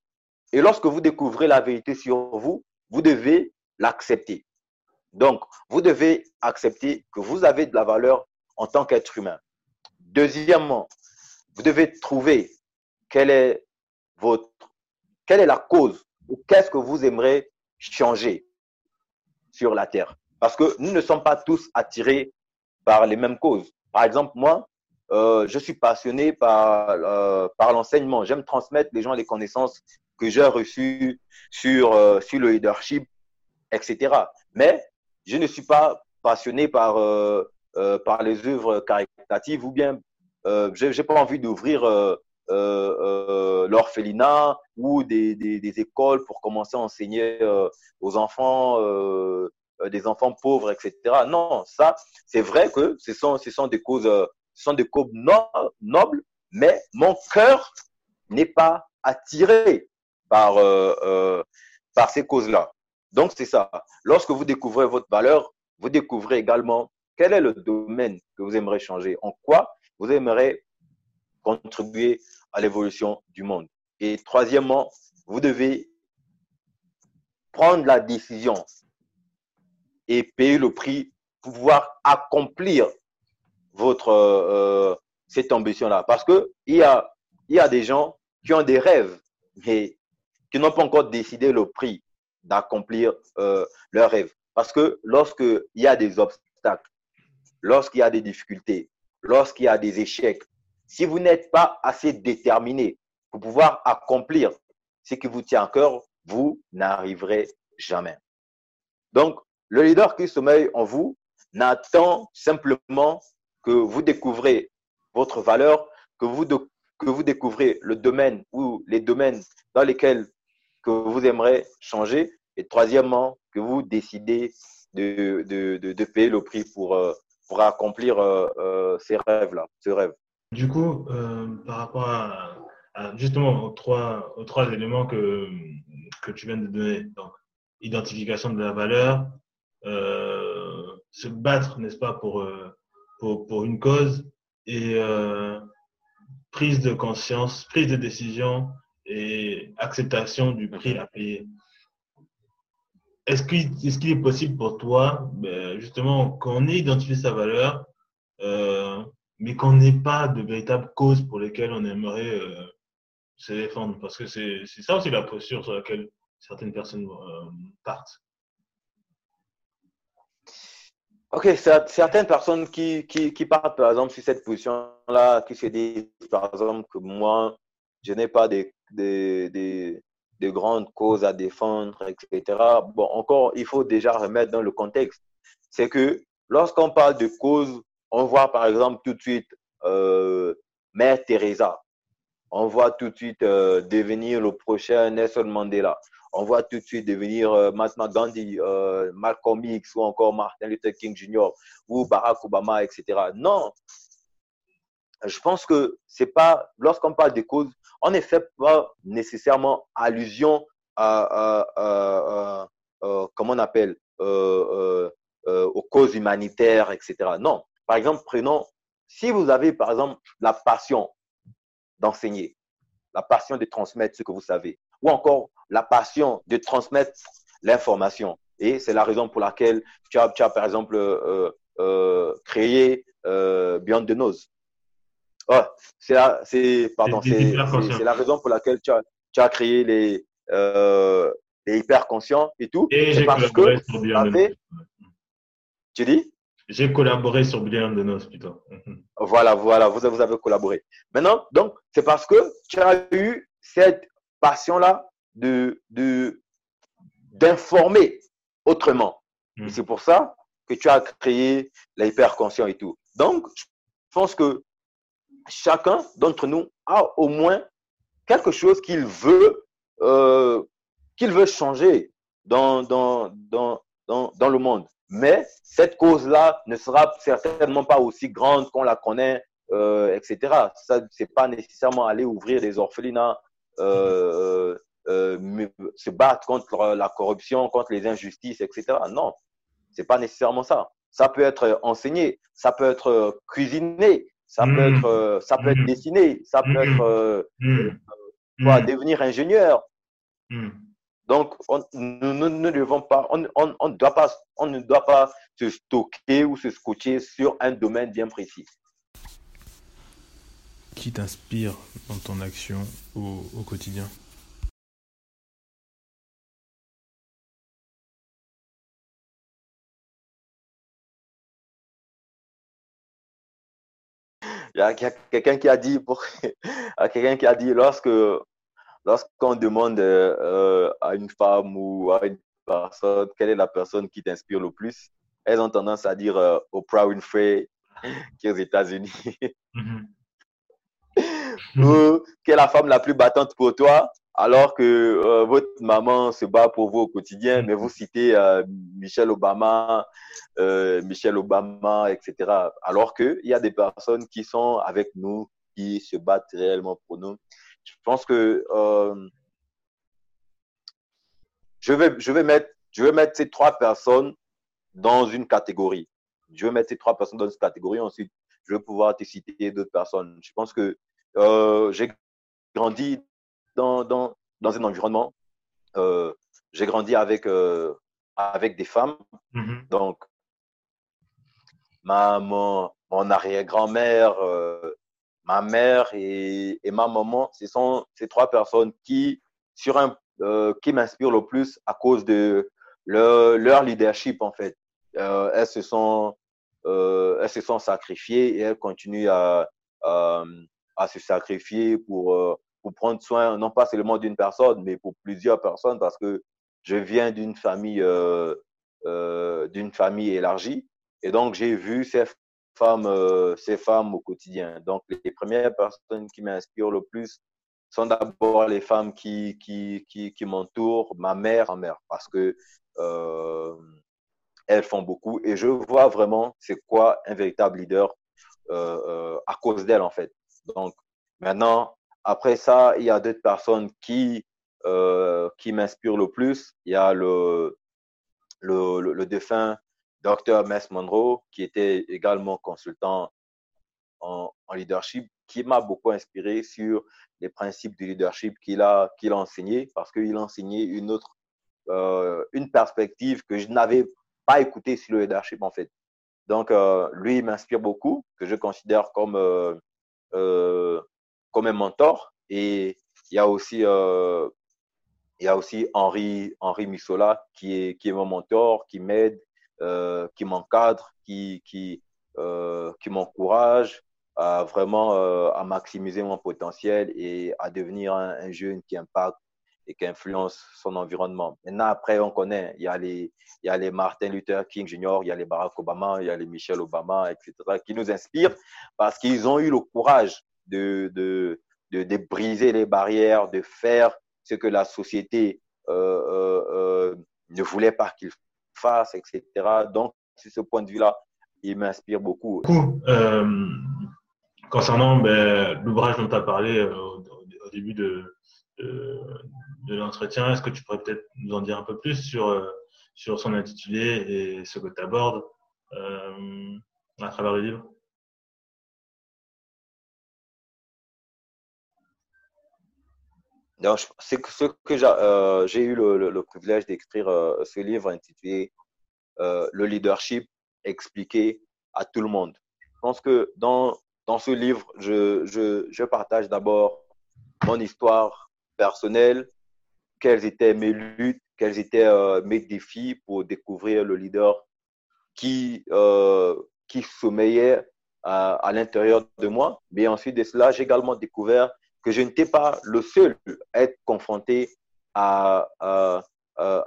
[SPEAKER 2] Et lorsque vous découvrez la vérité sur vous, vous devez l'accepter. Donc, vous devez accepter que vous avez de la valeur en tant qu'être humain. Deuxièmement, vous devez trouver quelle est votre, quelle est la cause ou qu'est-ce que vous aimeriez changer sur la terre. Parce que nous ne sommes pas tous attirés par les mêmes causes. Par exemple, moi, euh, je suis passionné par, euh, par l'enseignement. J'aime transmettre les gens les connaissances que j'ai reçues sur, euh, sur le leadership, etc. Mais je ne suis pas passionné par, par les œuvres caritatives ou bien je n'ai pas envie d'ouvrir l'orphelinat ou des, des, des, écoles pour commencer à enseigner aux enfants, des enfants pauvres, etc. Non, ça, c'est vrai que ce sont, ce sont des causes sont des causes nobles, mais mon cœur n'est pas attiré par, euh, euh, par ces causes-là. Donc, c'est ça. Lorsque vous découvrez votre valeur, vous découvrez également quel est le domaine que vous aimeriez changer, en quoi vous aimeriez contribuer à l'évolution du monde. Et troisièmement, vous devez prendre la décision et payer le prix pour pouvoir accomplir votre, euh, cette ambition-là. Parce qu'il y a, y a des gens qui ont des rêves, mais qui n'ont pas encore décidé le prix d'accomplir euh, leurs rêves. Parce que lorsqu'il y a des obstacles, lorsqu'il y a des difficultés, lorsqu'il y a des échecs, si vous n'êtes pas assez déterminé pour pouvoir accomplir ce qui vous tient à cœur, vous n'arriverez jamais. Donc, le leader qui sommeille en vous n'attend simplement que vous découvrez votre valeur, que vous, que vous découvrez le domaine ou les domaines dans lesquels que vous aimeriez changer. Et troisièmement, que vous décidez de, de, de, payer le prix pour, euh, pour accomplir euh, euh, ces rêves-là, ce rêve.
[SPEAKER 4] Du coup, par rapport à, justement aux trois, aux trois éléments que, que tu viens de donner, donc identification de la valeur, se battre, n'est-ce pas, pour, pour, pour, une cause et prise de conscience, prise de décision et acceptation du prix à payer. Est-ce qu'il est, possible pour toi, ben, justement, qu'on ait identifié sa valeur, euh, mais qu'on n'ait pas de véritable cause pour lesquelles on aimerait euh, se défendre Parce que c'est ça aussi la posture sur laquelle certaines personnes euh, partent.
[SPEAKER 2] Ok, certaines personnes qui, qui, qui, partent, par exemple, sur cette position-là, qui se disent, par exemple, que moi, je n'ai pas des, des, de grandes causes à défendre, etc. Bon, encore, il faut déjà remettre dans le contexte. C'est que lorsqu'on parle de causes, on voit par exemple tout de suite euh, Mère Teresa. On voit tout de suite euh, devenir le prochain Nelson Mandela. On voit tout de suite devenir euh, Gandhi, euh, Malcolm X ou encore Martin Luther King Jr. ou Barack Obama, etc. Non, je pense que c'est pas, lorsqu'on parle des causes, on ne fait pas nécessairement allusion à, comment on appelle, euh, euh, aux causes humanitaires, etc. Non. Par exemple, prenons, si vous avez, par exemple, la passion d'enseigner, la passion de transmettre ce que vous savez, ou encore la passion de transmettre l'information. Et c'est la raison pour laquelle tu as, tu as par exemple, euh, créé Beyond the Nose c'est la, c'est, pardon, c'est, la raison pour laquelle tu as, tu as créé les, euh, les hyper conscients et tout.
[SPEAKER 4] Et j'ai collaboré sur Beyond
[SPEAKER 2] Tu dis?
[SPEAKER 4] J'ai collaboré sur Beyond de Nos plutôt.
[SPEAKER 2] Voilà, voilà, vous, vous avez collaboré. Maintenant, donc, c'est parce que tu as eu cette passion-là de, d'informer autrement. Et hmm. c'est pour ça que tu as créé l'hyper conscient et tout. Donc, je pense que chacun d'entre nous a au moins quelque chose qu'il veut, euh, qu'il veut changer dans, dans, dans, dans, dans le monde. Mais cette cause-là ne sera certainement pas aussi grande qu'on la connaît, euh, etc. Ça, c'est pas nécessairement aller ouvrir des orphelinats, euh, se battre contre la corruption, contre les injustices, etc. Non, c'est pas nécessairement ça. Ça peut être enseigné, ça peut être cuisiné, ça peut hmm. être, euh, ça peut être hmm. dessiné, ça peut être euh, euh, devenir ingénieur. Donc, on, nous, ne devons pas, on, on, on, doit pas, on ne doit pas se stocker ou se scotcher sur un domaine bien précis.
[SPEAKER 1] Qui t'inspire dans ton action au, au quotidien?
[SPEAKER 2] Il y a, quelqu'un qui a dit, pour, quelqu'un qui a dit, lorsque lorsqu'on demande euh, à une femme ou à une personne quelle est la personne qui t'inspire le plus, elles ont tendance à dire euh, Oprah Winfrey qui est aux États-Unis. Mm-hmm. ou qui est la femme la plus battante pour toi? Alors que euh, votre maman se bat pour vous au quotidien, mais vous citez euh, Michelle Obama, euh, Michelle Obama, etc. Alors qu'il y a des personnes qui sont avec nous, qui se battent réellement pour nous. Je pense que je, vais, je, vais mettre, je vais mettre ces trois personnes dans une catégorie. Je vais mettre ces trois personnes dans une catégorie. Ensuite, je vais pouvoir te citer d'autres personnes. Je pense que j'ai grandi dans, dans, dans un environnement. Euh, j'ai grandi avec, euh, avec des femmes. Mm-hmm. Donc, ma, mon, mon arrière-grand-mère, euh, ma mère et, et, ma maman, ce sont ces trois personnes qui, sur un, qui m'inspirent le plus à cause de leur, leur leadership, en fait. elles, se sont, elles se sont sacrifiées et elles continuent à, à, à se sacrifier pour pour prendre soin non pas seulement d'une personne, mais pour plusieurs personnes parce que je viens d'une famille, euh, euh, d'une famille élargie. Et donc, j'ai vu ces femmes, euh, ces femmes au quotidien. Donc, les premières personnes qui m'inspirent le plus sont d'abord les femmes qui, qui, qui, m'entourent, ma mère, ma mère, parce que elles font beaucoup. Et je vois vraiment c'est quoi un véritable leader à cause d'elles, en fait. Donc, maintenant, après ça, il y a d'autres personnes qui, euh, qui m'inspirent le plus. Il y a le, le, le, défunt Dr. Mess Monroe, qui était également consultant en, leadership, qui m'a beaucoup inspiré sur les principes du leadership qu'il a, qu'il a enseigné, parce qu'il a enseigné une autre, euh, une perspective que je n'avais pas écoutée sur le leadership, en fait. Donc, euh, lui, il m'inspire beaucoup, que je considère comme, comme un mentor. Et il y a aussi, il y a aussi Henri, Henri Missola, qui est, qui est mon mentor, qui m'aide, qui m'encadre, qui, qui, qui m'encourage, à vraiment euh, à maximiser mon potentiel et à devenir un, jeune qui impacte et qui influence son environnement. Maintenant, après, on connaît, il y a les, il y a les Martin Luther King Jr., il y a les Barack Obama, il y a les Michelle Obama, etc., qui nous inspirent parce qu'ils ont eu le courage de, de, de, de, briser les barrières, de faire ce que la société euh, euh, euh ne voulait pas qu'ils fassent, etc. Donc, sur ce point de vue-là, il m'inspire beaucoup.
[SPEAKER 4] Concernant ben, l'ouvrage dont tu as parlé au, début de, de, l'entretien, est-ce que tu pourrais peut-être nous en dire un peu plus sur, sur son intitulé et ce que tu abordes à travers le livre?
[SPEAKER 2] C'est ce que j'ai eu le, privilège d'écrire ce livre intitulé Le leadership expliqué à tout le monde. Je pense que dans dans ce livre, je, je, je partage d'abord mon histoire personnelle, quelles étaient mes luttes, quels étaient euh, mes défis pour découvrir le leader qui, euh, qui sommeillait à, à l'intérieur de moi. Mais ensuite de cela, j'ai également découvert que je n'étais pas le seul à être confronté à,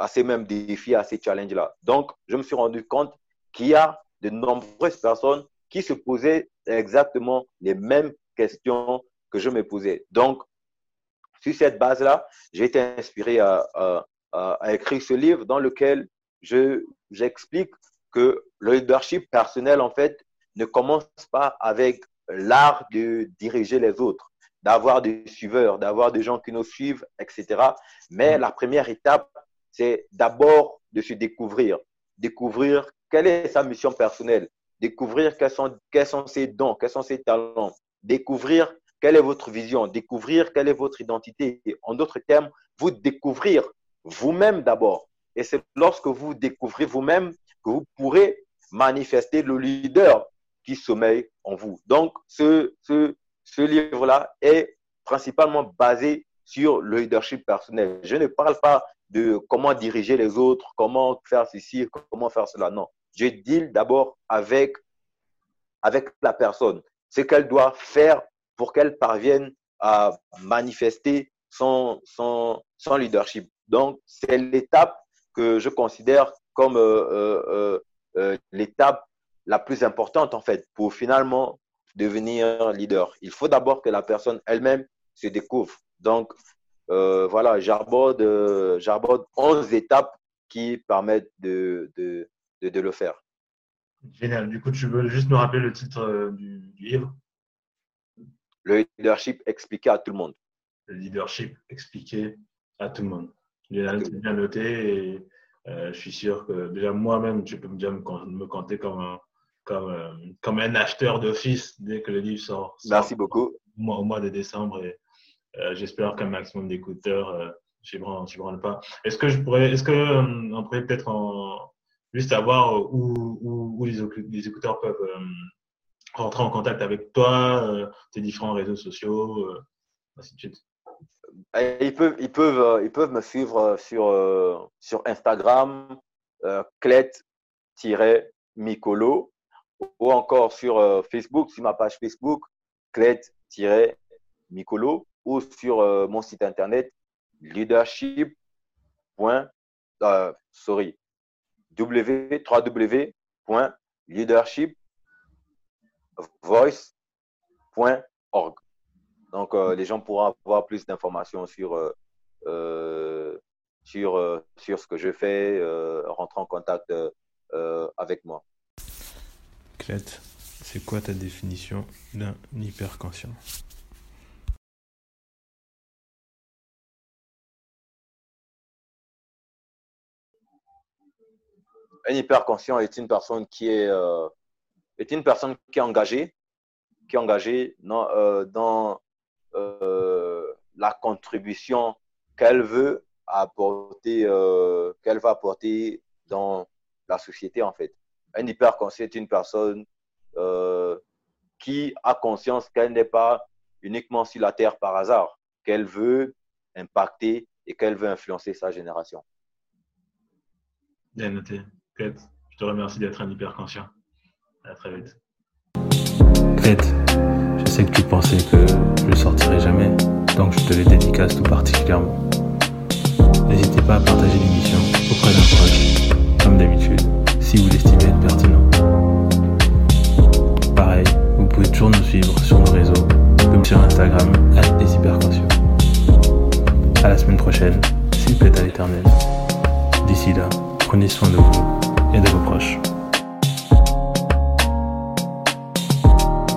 [SPEAKER 2] ces mêmes défis, à ces challenges-là. Donc, je me suis rendu compte qu'il y a de nombreuses personnes qui se posaient exactement les mêmes questions que je me posais. Donc, sur cette base-là, j'ai été inspiré à, à, à, écrire ce livre dans lequel je j'explique que le leadership personnel, en fait, ne commence pas avec l'art de diriger les autres, d'avoir des suiveurs, d'avoir des gens qui nous suivent, etc. Mais la première étape, c'est d'abord de se découvrir, découvrir quelle est sa mission personnelle, découvrir quels sont, quels sont ses dons, quels sont ses talents, découvrir quelle est votre vision, découvrir quelle est votre identité. En d'autres termes, vous découvrir vous-même d'abord. Et c'est lorsque vous découvrez vous-même que vous pourrez manifester le leader qui sommeille en vous. Donc, ce, ce, ce livre-là est principalement basé sur le leadership personnel. Je ne parle pas de comment diriger les autres, comment faire ceci, comment faire cela. Non je deal d'abord avec, avec la personne, ce qu'elle doit faire pour qu'elle parvienne à manifester son, son, son leadership. Donc, c'est l'étape que je considère comme euh, euh, euh, l'étape la plus importante, en fait, pour finalement devenir leader. Il faut d'abord que la personne elle-même se découvre. Donc, euh, voilà, j'aborde, j'aborde 11 étapes qui permettent de, de, de, le faire.
[SPEAKER 4] Génial. Du coup, tu veux juste nous rappeler le titre euh, du, livre?
[SPEAKER 2] Le leadership expliqué à tout le monde.
[SPEAKER 4] Le leadership expliqué à tout le monde. J'ai bien noté et euh, je suis sûr que déjà moi-même, tu peux me, dire, me compter comme un, comme, euh, comme un acheteur d'office dès que le livre sort.
[SPEAKER 2] Merci beaucoup.
[SPEAKER 4] Au mois, au mois de décembre et j'espère qu'un maximum d'écouteurs je ne branle pas. Est-ce que je pourrais, est-ce que on pourrait peut-être juste savoir euh, où, où, les, écouteurs peuvent euh, rentrer en contact avec toi, euh, tes différents réseaux sociaux, ainsi de suite?
[SPEAKER 2] Ils peuvent, ils peuvent, ils peuvent me suivre sur, sur Instagram, clet-micolo, ou encore sur Facebook, sur ma page Facebook, clet-micolo, ou sur mon site internet leadership. sorry, www.leadershipvoice.org. Donc, euh, les gens pourront avoir plus d'informations sur, euh, euh, sur, sur ce que je fais, rentrer en contact avec moi.
[SPEAKER 1] C'est quoi ta définition d'un hyperconscient?
[SPEAKER 2] Un hyperconscient est une personne qui est, euh, est une personne qui est engagée, qui est engagée dans, euh, euh, la contribution qu'elle veut apporter, qu'elle va apporter dans la société en fait. Un hyperconscient est une personne qui a conscience qu'elle n'est pas uniquement sur la Terre par hasard, qu'elle veut impacter et qu'elle veut influencer sa génération.
[SPEAKER 4] Bien noté. Clette, je te remercie d'être un hyper conscient. À très vite.
[SPEAKER 1] Clette, je sais que tu pensais que je ne sortirais jamais, donc je te les dédicace tout particulièrement. N'hésitez pas à partager l'émission auprès d'un proche, comme d'habitude, si vous l'estimez être pertinent. Pareil, vous pouvez toujours nous suivre sur nos réseaux, comme sur Instagram, des hyperconscients. À la semaine prochaine, s'il plaît à l'éternel. D'ici là, prenez soin de vous et de vos proches.